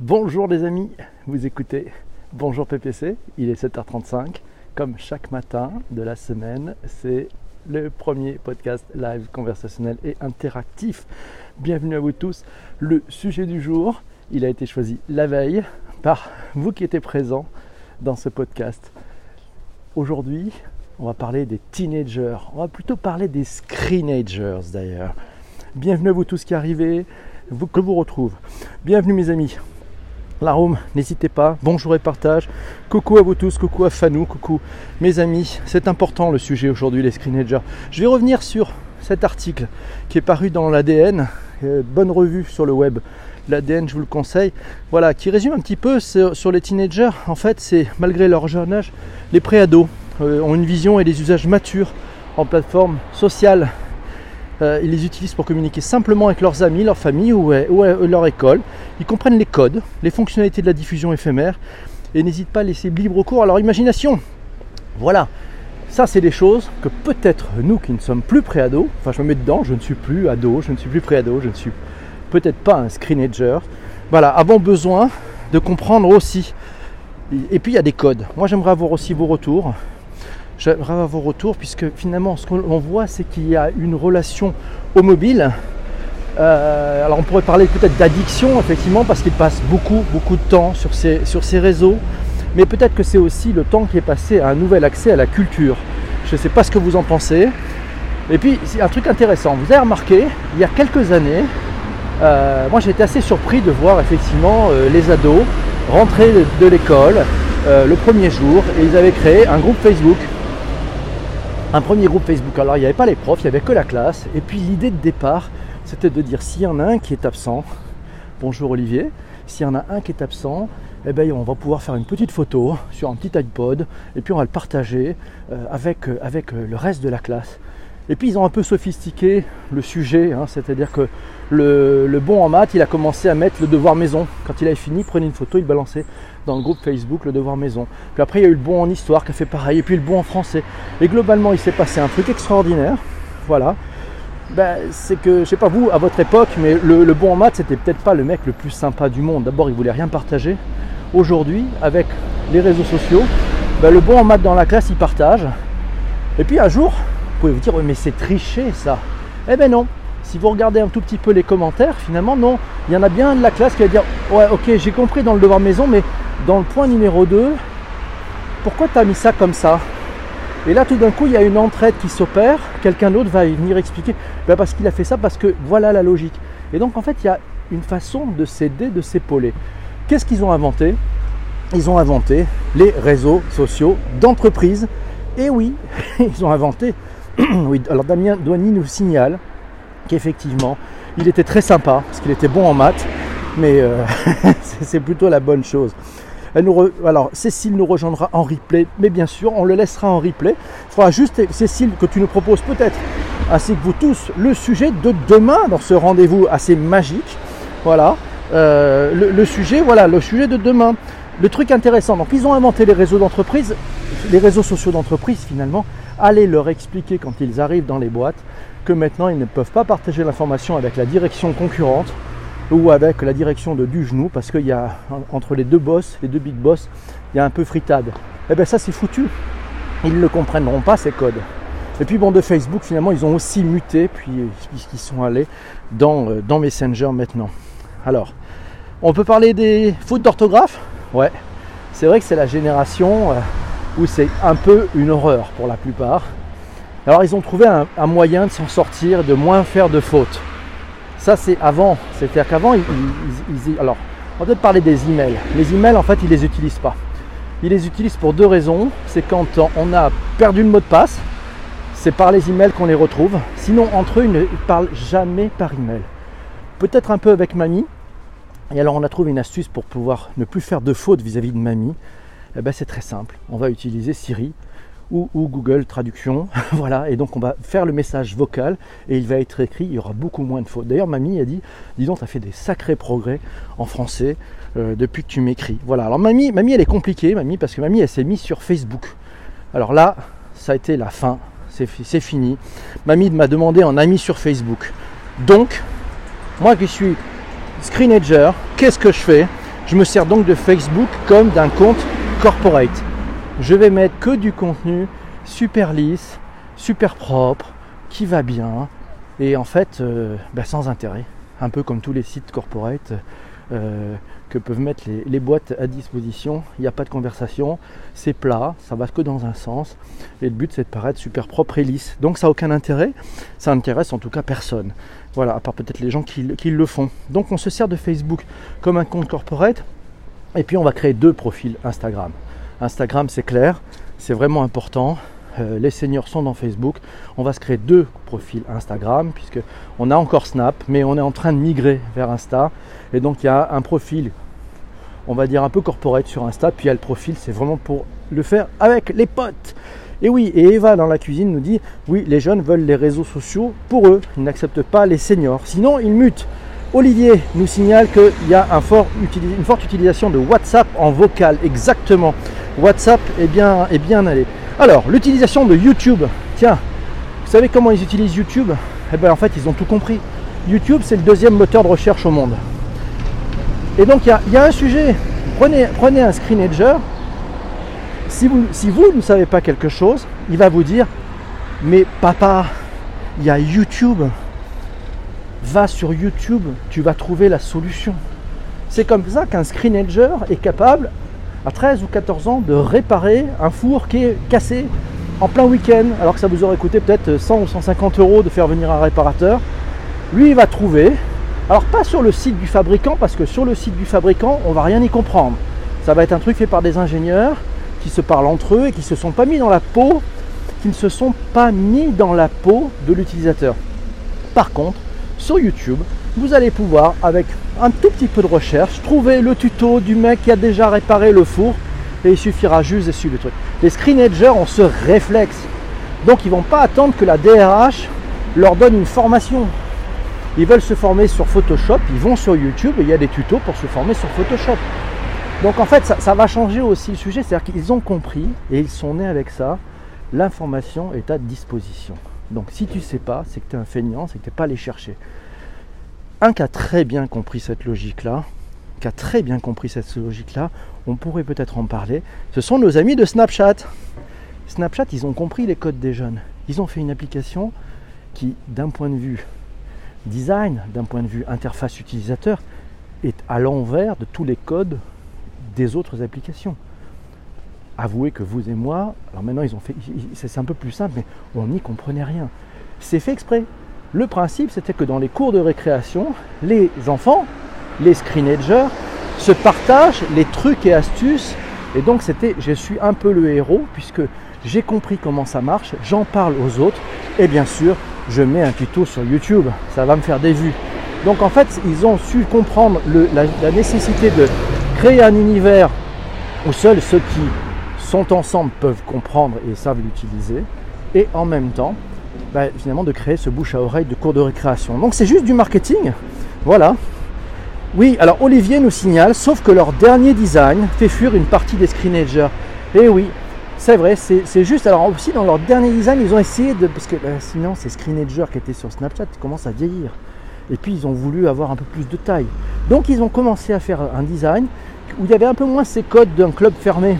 Bonjour les amis, vous écoutez Bonjour PPC, il est 7h35. Comme chaque matin de la semaine, c'est le premier podcast live conversationnel et interactif. Bienvenue à vous tous. Le sujet du jour, il a été choisi la veille par vous qui étiez présents dans ce podcast. Aujourd'hui, on va parler des teenagers. On va plutôt parler des screenagers d'ailleurs. Bienvenue à vous tous qui arrivez, que vous retrouve. Bienvenue mes amis la Rome, n'hésitez pas, bonjour et partage. Coucou à vous tous, coucou à Fanou, coucou mes amis. C'est important le sujet aujourd'hui, les screenagers. Je vais revenir sur cet article qui est paru dans l'ADN, euh, bonne revue sur le web. L'ADN, je vous le conseille. Voilà, qui résume un petit peu sur les teenagers. En fait, c'est malgré leur jeune âge, les préados euh, ont une vision et des usages matures en plateforme sociale euh, ils les utilisent pour communiquer simplement avec leurs amis, leur famille ou, leur école. Ils comprennent les codes, les fonctionnalités de la diffusion éphémère et n'hésitent pas à laisser libre cours à leur imagination. Voilà, ça c'est des choses que peut-être nous qui ne sommes plus pré-ados, enfin je me mets dedans, je ne suis plus ado, je ne suis plus pré-ado, je ne suis peut-être pas un screenager, voilà, avons besoin de comprendre aussi. Et puis il y a des codes. Moi j'aimerais avoir aussi vos retours J'aimerais avoir vos retours puisque finalement ce qu'on voit c'est qu'il y a une relation au mobile. Euh, alors on pourrait parler peut-être d'addiction effectivement parce qu'il passe beaucoup beaucoup de temps sur ces, réseaux. Mais peut-être que c'est aussi le temps qui est passé à un nouvel accès à la culture. Je ne sais pas ce que vous en pensez. Et puis un truc intéressant. Vous avez remarqué, il y a quelques années, euh, moi été assez surpris de voir effectivement euh, les ados rentrer de, l'école le premier jour et ils avaient créé un groupe Facebook un premier groupe Facebook. Alors il n'y avait pas les profs, il n'y avait que la classe. Et puis l'idée de départ, c'était de dire s'il y en a un qui est absent, bonjour Olivier, s'il y en a un qui est absent, eh ben, on va pouvoir faire une petite photo sur un petit iPod et puis on va le partager euh, avec, euh, euh, le reste de la classe. Et puis ils ont un peu sophistiqué le sujet, hein, c'est-à-dire que le, bon en maths, il a commencé à mettre le devoir maison. Quand il avait fini, il prenait une photo, il balançait dans le groupe Facebook le devoir maison. Puis après, il y a eu le bon en histoire qui a fait pareil, et puis le bon en français. Et globalement, il s'est passé un truc extraordinaire. Voilà. Ben, c'est que, je sais pas vous, à votre époque, mais le, bon en maths, c'était peut-être pas le mec le plus sympa du monde. D'abord, il voulait rien partager. Aujourd'hui, avec les réseaux sociaux, ben, le bon en maths dans la classe, il partage. Et puis un jour, vous pouvez vous dire, mais c'est triché ça. Eh ben non, si vous regardez un tout petit peu les commentaires, finalement, non, il y en a bien de la classe qui va dire, ouais, ok, j'ai compris dans le devoir maison, mais dans le point numéro 2, pourquoi tu as mis ça comme ça? Et là, tout d'un coup, il y a une entraide qui s'opère, quelqu'un d'autre va venir expliquer, ben, parce qu'il a fait ça, parce que voilà la logique. Et donc, en fait, il y a une façon de s'aider, de s'épauler. Qu'est-ce qu'ils ont inventé? Ils ont inventé les réseaux sociaux d'entreprise. Et oui, ils ont inventé oui, alors Damien Douany nous signale qu'effectivement, il était très sympa, parce qu'il était bon en maths, mais euh, c'est plutôt la bonne chose. Alors, Cécile nous rejoindra en replay, mais bien sûr, on le laissera en replay. Il faudra juste, Cécile, que tu nous proposes peut-être, ainsi que vous tous, le sujet de demain dans ce rendez-vous assez magique. Voilà, euh, le, le, sujet, voilà, le sujet de demain. Le truc intéressant, donc ils ont inventé les réseaux d'entreprise, les réseaux sociaux d'entreprise finalement, allez leur expliquer quand ils arrivent dans les boîtes que maintenant ils ne peuvent pas partager l'information avec la direction concurrente ou avec la direction de du genou parce qu'il y a entre les deux boss, les deux big boss, il y a un peu fritade. Et eh bien ça c'est foutu. Ils ne comprendront pas ces codes. Et puis bon de Facebook finalement ils ont aussi muté puis puisqu'ils sont allés dans, euh, dans Messenger maintenant. Alors, on peut parler des fautes d'orthographe? Ouais, c'est vrai que c'est la génération euh, où c'est un peu une horreur pour la plupart. Alors ils ont trouvé un, moyen de s'en sortir, de moins faire de fautes. Ça c'est avant, c'est-à-dire qu'avant, ils, alors on va peut-être parler des emails. Les emails en fait ils les utilisent pas. Ils les utilisent pour deux raisons. C'est quand on a perdu le mot de passe, c'est par les emails qu'on les retrouve. Sinon entre eux ils ne parlent jamais par email. Peut-être un peu avec mamie. Et alors on a trouvé une astuce pour pouvoir ne plus faire de fautes vis-à-vis de mamie. Eh ben, c'est très simple. On va utiliser Siri ou, Google Traduction. voilà, et donc on va faire le message vocal et il va être écrit, il y aura beaucoup moins de fautes. D'ailleurs, mamie a dit, dis donc, tu fait des sacrés progrès en français euh, depuis que tu m'écris. Voilà, alors mamie, mamie, elle est compliquée, mamie, parce que mamie, elle s'est mise sur Facebook. Alors là, ça a été la fin, c'est fini. Mamie m'a demandé en ami sur Facebook. Donc, moi qui suis screenager, qu'est-ce que je fais? Je me sers donc de Facebook comme d'un compte corporate. Je vais mettre que du contenu super lisse, super propre, qui va bien, et en fait euh, bah, sans intérêt. Un peu comme tous les sites corporate euh, que peuvent mettre les, boîtes à disposition. Il n'y a pas de conversation, c'est plat, ça va que dans un sens. Et le but c'est de paraître super propre et lisse. Donc ça n'a aucun intérêt, ça intéresse en tout cas personne. Voilà, à part peut-être les gens qui le font. Donc on se sert de Facebook comme un compte corporate. Et puis on va créer deux profils Instagram. Instagram c'est clair, c'est vraiment important. Euh, les seniors sont dans Facebook. On va se créer deux profils Instagram, puisque on a encore Snap, mais on est en train de migrer vers Insta. Et donc il y a un profil, on va dire un peu corporate sur Insta, puis il y a le profil, c'est vraiment pour le faire avec les potes. Et oui, et Eva dans la cuisine nous dit oui, les jeunes veulent les réseaux sociaux pour eux, ils n'acceptent pas les seniors, sinon ils mutent. Olivier nous signale qu'il y a une forte utilisation de WhatsApp en vocal, exactement. WhatsApp est bien, est bien allé. Alors, l'utilisation de YouTube. Tiens, vous savez comment ils utilisent YouTube? Eh bien, en fait, ils ont tout compris. YouTube, c'est le deuxième moteur de recherche au monde. Et donc, il y, a un sujet. Prenez, un screenager. Si vous, si vous ne savez pas quelque chose, il va vous dire Mais papa, il y a YouTube. Va sur YouTube, tu vas trouver la solution. C'est comme ça qu'un screenager est capable à 13 ou 14 ans de réparer un four qui est cassé en plein week-end, alors que ça vous aurait coûté peut-être 100 ou 150 euros de faire venir un réparateur. Lui, il va trouver. Alors pas sur le site du fabricant, parce que sur le site du fabricant, on va rien y comprendre. Ça va être un truc fait par des ingénieurs qui se parlent entre eux et qui se sont pas mis dans la peau, qui ne se sont pas mis dans la peau de l'utilisateur. Par contre, sur YouTube, vous allez pouvoir, avec un tout petit peu de recherche, trouver le tuto du mec qui a déjà réparé le four et il suffira juste de suivre le truc. Les screenagers ont ce réflexe. Donc ils ne vont pas attendre que la DRH leur donne une formation. Ils veulent se former sur Photoshop, ils vont sur YouTube et il y a des tutos pour se former sur Photoshop. Donc en fait, ça, va changer aussi le sujet, c'est-à-dire qu'ils ont compris et ils sont nés avec ça. L'information est à disposition. Donc si tu ne sais pas, c'est que tu es un feignant, c'est que tu n'es pas allé chercher un qui a très bien compris cette logique-là, qui a très bien compris cette logique-là, on pourrait peut-être en parler, ce sont nos amis de Snapchat. Snapchat, ils ont compris les codes des jeunes. Ils ont fait une application qui, d'un point de vue design, d'un point de vue interface utilisateur, est à l'envers de tous les codes des autres applications. Avouez que vous et moi, alors maintenant ils ont fait, c'est un peu plus simple, mais on n'y comprenait rien. C'est fait exprès. Le principe, c'était que dans les cours de récréation, les enfants, les screenagers, se partagent les trucs et astuces. Et donc, c'était, je suis un peu le héros, puisque j'ai compris comment ça marche, j'en parle aux autres, et bien sûr, je mets un tuto sur YouTube. Ça va me faire des vues. Donc, en fait, ils ont su comprendre la, nécessité de créer un univers où seuls ceux qui sont ensemble peuvent comprendre et savent l'utiliser. Et en même temps, bah, finalement de créer ce bouche à oreille de cours de récréation. Donc c'est juste du marketing. Voilà. Oui, alors Olivier nous signale, sauf que leur dernier design fait fuir une partie des screenagers. Et eh oui, c'est vrai, c'est juste. Alors aussi dans leur dernier design, ils ont essayé de. Parce que bah, sinon, ces screenagers qui étaient sur Snapchat commencent à vieillir. Et puis ils ont voulu avoir un peu plus de taille. Donc ils ont commencé à faire un design où il y avait un peu moins ces codes d'un club fermé.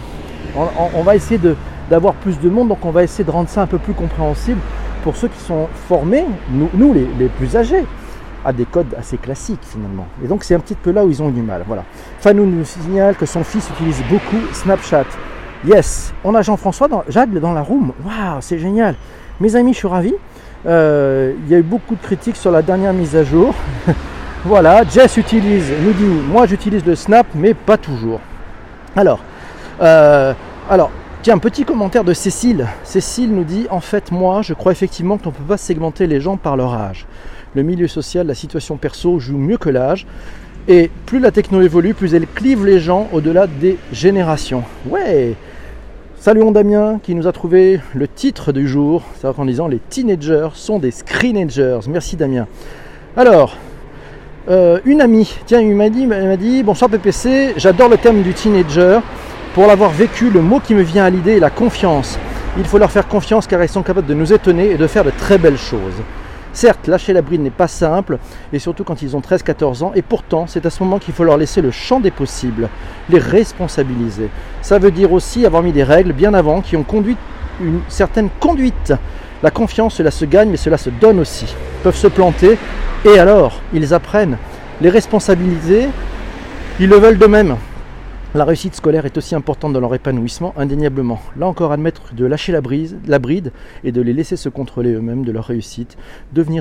On, on va essayer d'avoir plus de monde, donc on va essayer de rendre ça un peu plus compréhensible pour ceux qui sont formés, nous, les, plus âgés, à des codes assez classiques finalement. Et donc c'est un petit peu là où ils ont du mal. Voilà. Fanou nous signale que son fils utilise beaucoup Snapchat. Yes, on a Jean-François dans, Jade dans la room. Waouh, c'est génial. Mes amis, je suis ravi. Euh, il y a eu beaucoup de critiques sur la dernière mise à jour. voilà, Jess utilise, nous dit, moi j'utilise le Snap, mais pas toujours. Alors, euh, alors Tiens, petit commentaire de Cécile. Cécile nous dit En fait, moi, je crois effectivement qu'on ne peut pas segmenter les gens par leur âge. Le milieu social, la situation perso joue mieux que l'âge. Et plus la techno évolue, plus elle clive les gens au-delà des générations. Ouais Saluons Damien qui nous a trouvé le titre du jour, c'est en disant les teenagers sont des screenagers. Merci Damien. Alors, euh, une amie, tiens, elle m'a dit, dit Bonsoir PPC, j'adore le thème du teenager. Pour l'avoir vécu, le mot qui me vient à l'idée est la confiance. Il faut leur faire confiance car ils sont capables de nous étonner et de faire de très belles choses. Certes, lâcher la bride n'est pas simple, et surtout quand ils ont 13-14 ans, et pourtant c'est à ce moment qu'il faut leur laisser le champ des possibles, les responsabiliser. Ça veut dire aussi avoir mis des règles bien avant qui ont conduit une certaine conduite. La confiance, cela se gagne, mais cela se donne aussi. Ils peuvent se planter, et alors, ils apprennent. Les responsabiliser, ils le veulent d'eux-mêmes. La réussite scolaire est aussi importante dans leur épanouissement, indéniablement. Là encore, admettre de lâcher la, bride et de les laisser se contrôler eux-mêmes de leur réussite, devenir